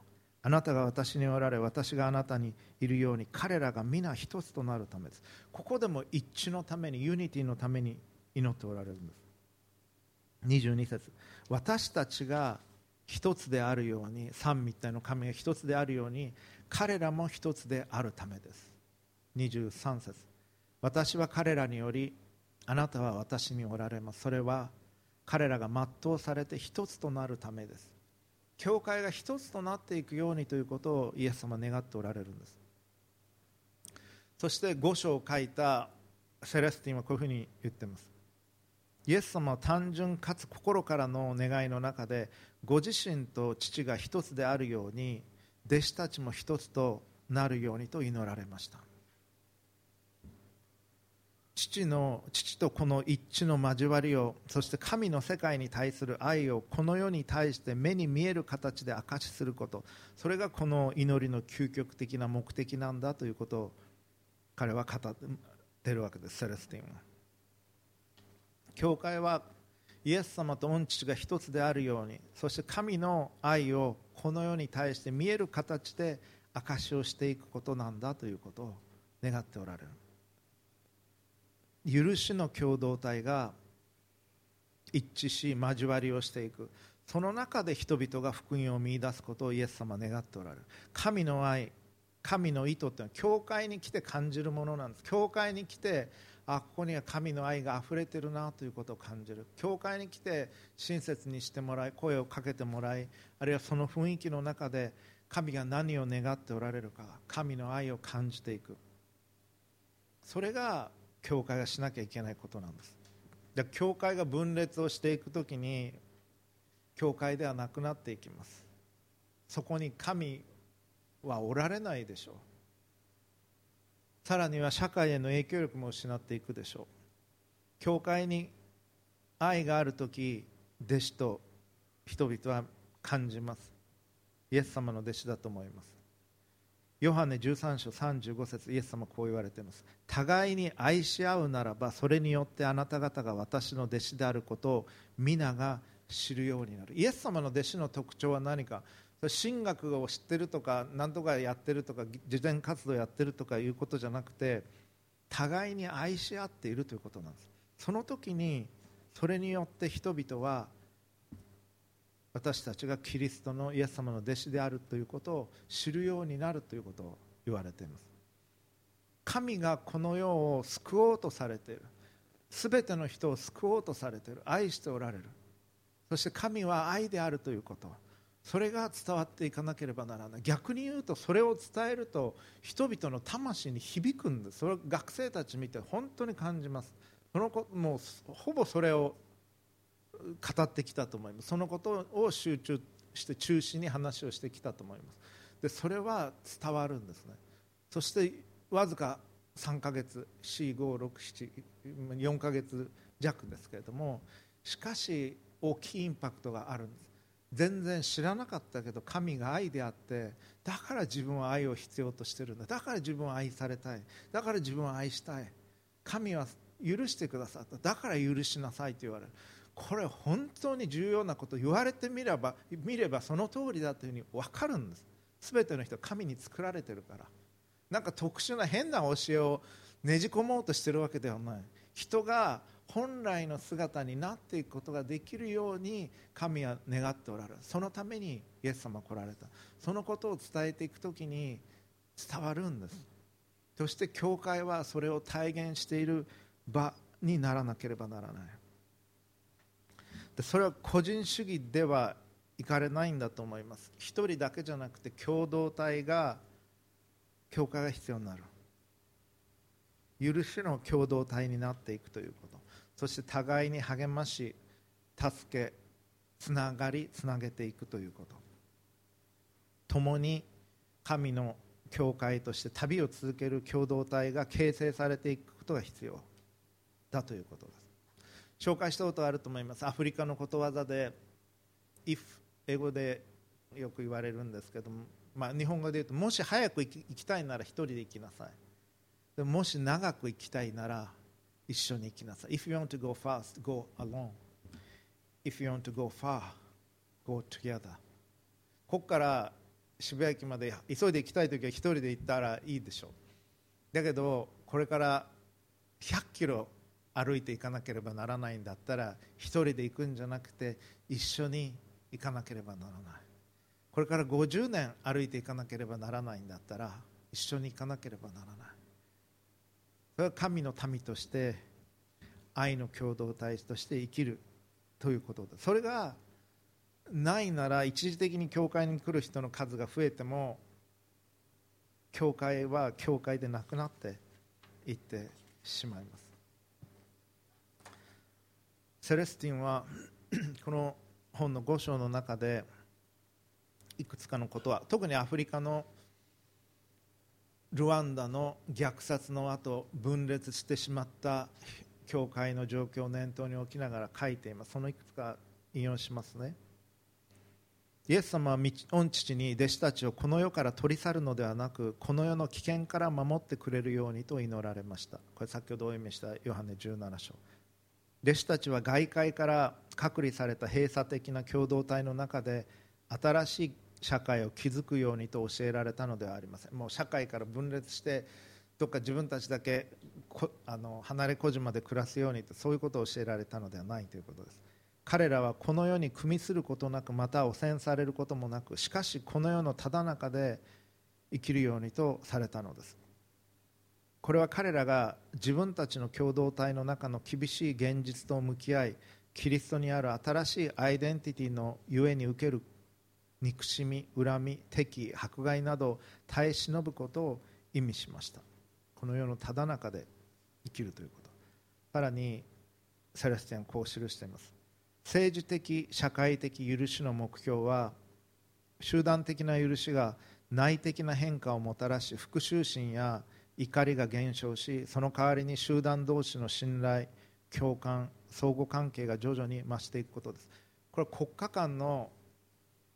あなたが私におられ私があなたにいるように彼らが皆一つとなるためです。ここでも一致のために unity のために祈っておられるんです。22節私たちが一つであるように三密体の神が一つであるように彼らも一つであるためです。23節私は彼らによりあなたは私におられます。それは彼らが全うされて一つとなるためです。教会が一つとなっていくようにということをイエス様願っておられるんです。そして五章を書いたセレスティンはこういうふうに言ってます。イエス様は単純かつ心からの願いの中でご自身と父が一つであるように弟子たちも一つとなるようにと祈られました。父の父とこの一致の交わりをそして神の世界に対する愛をこの世に対して目に見える形で証しすること。それがこの祈りの究極的な目的なんだということを彼は語ってるわけですセレスティンは。教会はイエス様と御父が一つであるようにそして神の愛をこの世に対して見える形で証しをしていくことなんだということを願っておられる。許しの共同体が一致し交わりをしていく。その中で人々が福音を見いだすことをイエス様は願っておられる。神の愛神の意図っていうのは教会に来て感じるものなんです。教会に来てあここには神の愛があふれてるなということを感じる。教会に来て親切にしてもらい声をかけてもらいあるいはその雰囲気の中で神が何を願っておられるか神の愛を感じていく。それが教会がしなきゃいけないことなんです。で教会が分裂をしていくときに教会ではなくなっていきます。そこに神はおられないでしょう。さらには社会への影響力も失っていくでしょう。教会に愛がある時弟子と人々は感じます。イエス様の弟子だと思います。ヨハネ13章35節イエス様こう言われています。互いに愛し合うならばそれによってあなた方が私の弟子であることを皆が知るようになる。イエス様の弟子の特徴は何か？神学を知ってるとか何とかやってるとか慈善活動やってるとかいうことじゃなくて互いに愛し合っているということなんです。その時にそれによって人々は私たちがキリストのイエス様の弟子であるということを知るようになるということを言われています。神がこの世を救おうとされている。全ての人を救おうとされている。愛しておられる。そして神は愛であるということ。それが伝わっていかなければならない。逆に言うとそれを伝えると人々の魂に響くんです。それを学生たち見て本当に感じます。そのもうほぼそれを語ってきたと思います。そのことを集中して中心に話をしてきたと思います。でそれは伝わるんですね。そしてわずか3ヶ月4567 4ヶ月弱ですけれどもしかし大きいインパクトがあるんです。全然知らなかったけど神が愛であってだから自分は愛を必要としてるんだ。だから自分は愛されたい。だから自分は愛したい。神は許してくださった。だから許しなさいと言われる。これ本当に重要なこと言われてみれば見ればその通りだというふうに分かるんです。全ての人神に作られてるから。なんか特殊な変な教えをねじ込もうとしてるわけではない。人が本来の姿になっていくことができるように神は願っておられる。そのためにイエス様来られた。そのことを伝えていく時に伝わるんです。そして教会はそれを体現している場にならなければならない。でそれは個人主義ではいかれないんだと思います。一人だけじゃなくて共同体が教会が必要になる。許しの共同体になっていくということ。そして互いに励まし助けつながりつなげていくということ。共に神の教会として旅を続ける共同体が形成されていくことが必要だということです。紹介したことあると思います。アフリカのことわざで if 英語でよく言われるんですけども、まあ、日本語で言うともし早く行きたいなら一人で行きなさい。でももし長く行きたいなら一緒に行きなさい。If you want to go fast, go alone. If you want to go far, go together. ここから渋谷駅まで急いで行きたい時は1人で行ったらいいでしょう。だけどこれから100キロ歩いていかなければならないんだったら1人で行くんじゃなくて一緒に行かなければならない。これから50年歩いていかなければならないんだったら一緒に行かなければならない。それは神の民として愛の共同体として生きるということですそれがないなら一時的に教会に来る人の数が増えても教会は教会でなくなっていってしまいます。セレスティンは この本の5章の中でいくつかのことは特にアフリカのルワンダの虐殺の後分裂してしまった教会の状況を念頭に置きながら書いています。そのいくつか引用しますね。イエス様は御父に弟子たちをこの世から取り去るのではなくこの世の危険から守ってくれるようにと祈られました。これ先ほどお読みしたヨハネ17章。弟子たちは外界から隔離された閉鎖的な共同体の中で新しい社会を築くようにと教えられたのではありません。もう社会から分裂してどっか自分たちだけあの離れ小島で暮らすようにとそういうことを教えられたのではないということです。彼らはこの世に組みすることなくまた汚染されることもなくしかしこの世のただ中で生きるようにとされたのです。これは彼らが自分たちの共同体の中の厳しい現実と向き合いキリストにある新しいアイデンティティのゆえに受ける憎しみ恨み敵迫害などを耐え忍ぶことを意味しました。この世のただ中で生きるということさらにセレスティアンこう記しています。政治的社会的許しの目標は集団的な許しが内的な変化をもたらし復讐心や怒りが減少しその代わりに集団同士の信頼共感相互関係が徐々に増していくことです。これは国家間の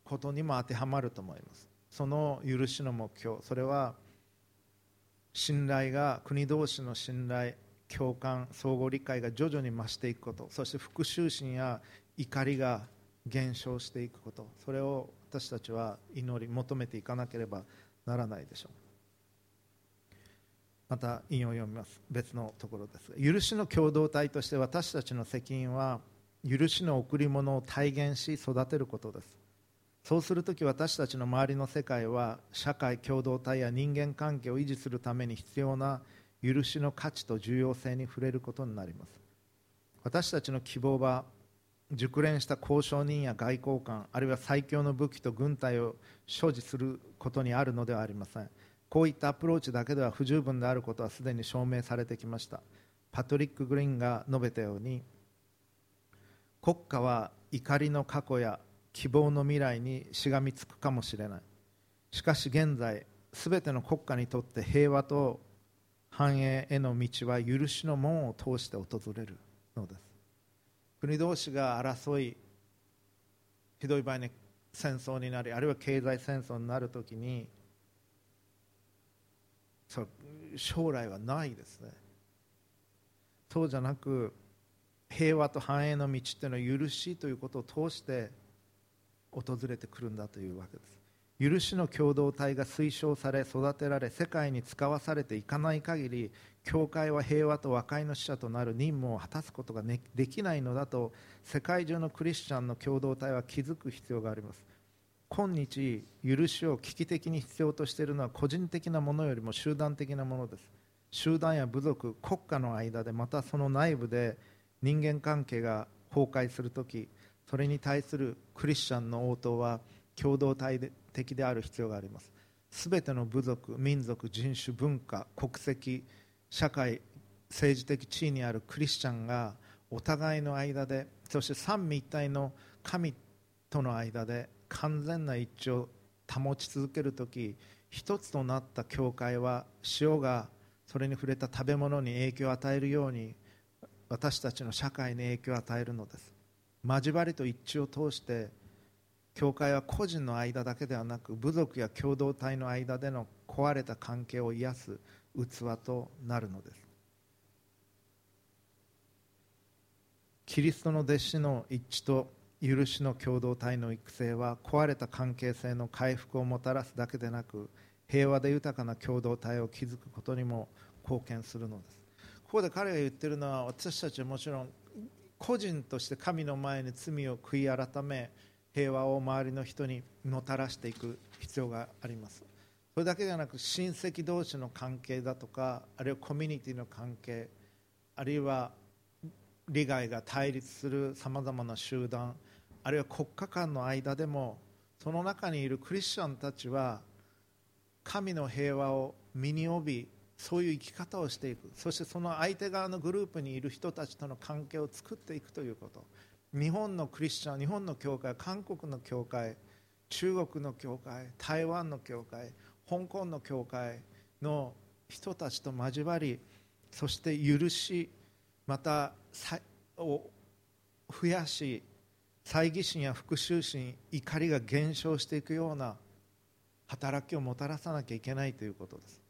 ことにも当てはまると思います。その許しの目標。それは信頼が国同士の信頼共感相互理解が徐々に増していくこと。そして復讐心や怒りが減少していくこと。それを私たちは祈り求めていかなければならないでしょう。また引用を読みます。別のところです。許しの共同体として私たちの責任は許しの贈り物を体現し育てることです。そうするとき私たちの周りの世界は社会共同体や人間関係を維持するために必要な許しの価値と重要性に触れることになります。私たちの希望は熟練した交渉人や外交官あるいは最強の武器と軍隊を所持することにあるのではありません。こういったアプローチだけでは不十分であることはすでに証明されてきました。パトリック・グリーンが述べたように国家は怒りの過去や希望の未来にしがみつくかもしれない。しかし現在すべての国家にとって平和と繁栄への道は許しの門を通して訪れるのです。国同士が争いひどい場合に戦争になりあるいは経済戦争になるときに将来はないですね。そうじゃなく平和と繁栄の道っていうのは許しということを通して訪れてくるんだというわけです。許しの共同体が推奨され育てられ世界に使わされていかない限り教会は平和と和解の使者となる任務を果たすことができないのだと世界中のクリスチャンの共同体は気づく必要があります。今日許しを危機的に必要としているのは個人的なものよりも集団的なものです。集団や部族国家の間でまたその内部で人間関係が崩壊するときそれに対するクリスチャンの応答は共同体的である必要があります。すべての部族民族人種文化国籍社会政治的地位にあるクリスチャンがお互いの間でそして三位一体の神との間で完全な一致を保ち続けるとき一つとなった教会は塩がそれに触れた食べ物に影響を与えるように私たちの社会に影響を与えるのです。交わりと一致を通して教会は個人の間だけではなく部族や共同体の間での壊れた関係を癒す器となるのです。キリストの弟子の一致と許しの共同体の育成は壊れた関係性の回復をもたらすだけでなく平和で豊かな共同体を築くことにも貢献するのです。ここで彼が言ってるのは私たちはもちろん個人として神の前に罪を悔い改め平和を周りの人にもたらしていく必要があります。それだけではなく親戚同士の関係だとかあるいはコミュニティの関係あるいは利害が対立するさまざまな集団あるいは国家間の間でもその中にいるクリスチャンたちは神の平和を身に帯びそういう生き方をしていく。そしてその相手側のグループにいる人たちとの関係を作っていくということ。日本のクリスチャン日本の教会韓国の教会中国の教会台湾の教会香港の教会の人たちと交わりそして許しまたを増やし猜疑心や復讐心怒りが減少していくような働きをもたらさなきゃいけないということです。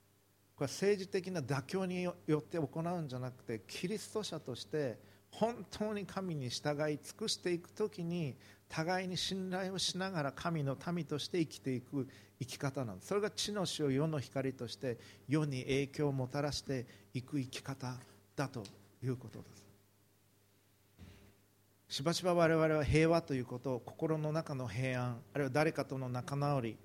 これは政治的な妥協によって行うんじゃなくてキリスト者として本当に神に従い尽くしていく時に互いに信頼をしながら神の民として生きていく生き方なんです。それが地の死を世の光として世に影響をもたらしていく生き方だということです。しばしば我々は平和ということを心の中の平安あるいは誰かとの仲直り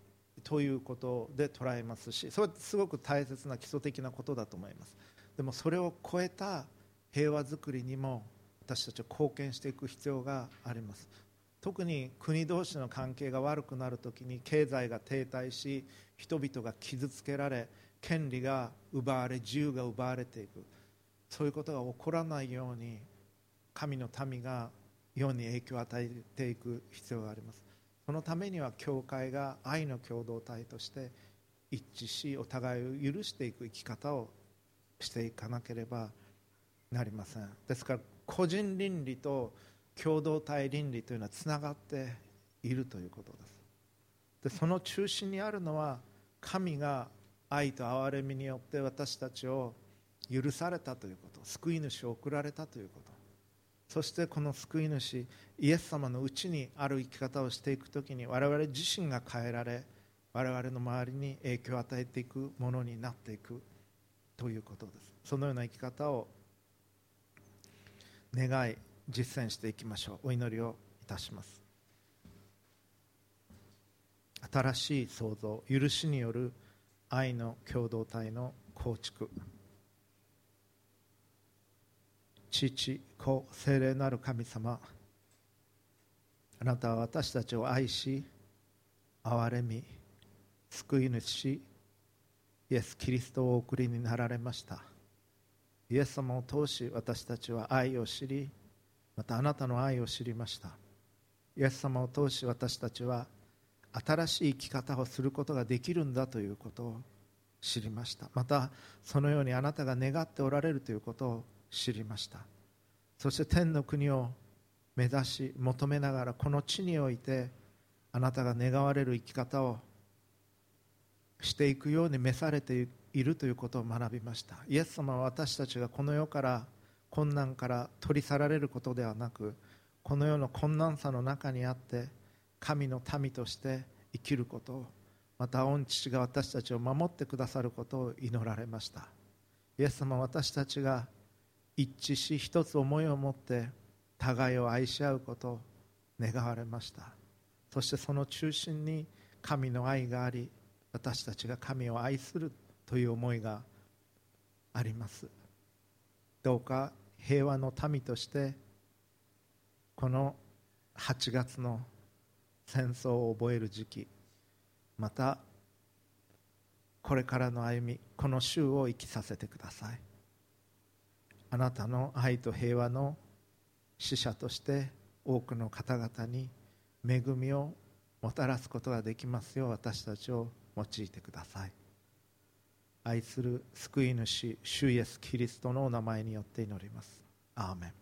ということで捉えますしそれはすごく大切な基礎的なことだと思います。でもそれを超えた平和づくりにも私たちは貢献していく必要があります。特に国同士の関係が悪くなるときに経済が停滞し人々が傷つけられ権利が奪われ自由が奪われていく。そういうことが起こらないように神の民が世に影響を与えていく必要があります。そのためには教会が愛の共同体として一致しお互いを許していく生き方をしていかなければなりません。ですから個人倫理と共同体倫理というのはつながっているということです。でその中心にあるのは神が愛と憐れみによって私たちを許されたということ救い主を送られたということ。そしてこの救い主イエス様のうちにある生き方をしていく時に我々自身が変えられ我々の周りに影響を与えていくものになっていくということです。そのような生き方を願い実践していきましょう。お祈りをいたします。新しい創造許しによる愛の共同体の構築。父子精霊なる神様。あなたは私たちを愛し憐れみ救い主イエス・キリストをお送りになられました。イエス様を通し私たちは愛を知りまたあなたの愛を知りました。イエス様を通し私たちは新しい生き方をすることができるんだということを知りました。またそのようにあなたが願っておられるということを知りました。そして天の国を目指し求めながらこの地においてあなたが願われる生き方をしていくように召されているということを学びました。イエス様は私たちがこの世から困難から取り去られることではなくこの世の困難さの中にあって神の民として生きることをまた御父が私たちを守ってくださることを祈られました。イエス様は私たちが一致し一つ思いを持って互いを愛し合うことを願われました。そしてその中心に神の愛があり私たちが神を愛するという思いがあります。どうか平和の民としてこの8月の戦争を覚える時期またこれからの歩みこの週を生きさせてください。あなたの愛と平和の使者として多くの方々に恵みをもたらすことができますよう私たちを用いてください。愛する救い主主イエスキリストのお名前によって祈ります。アーメン。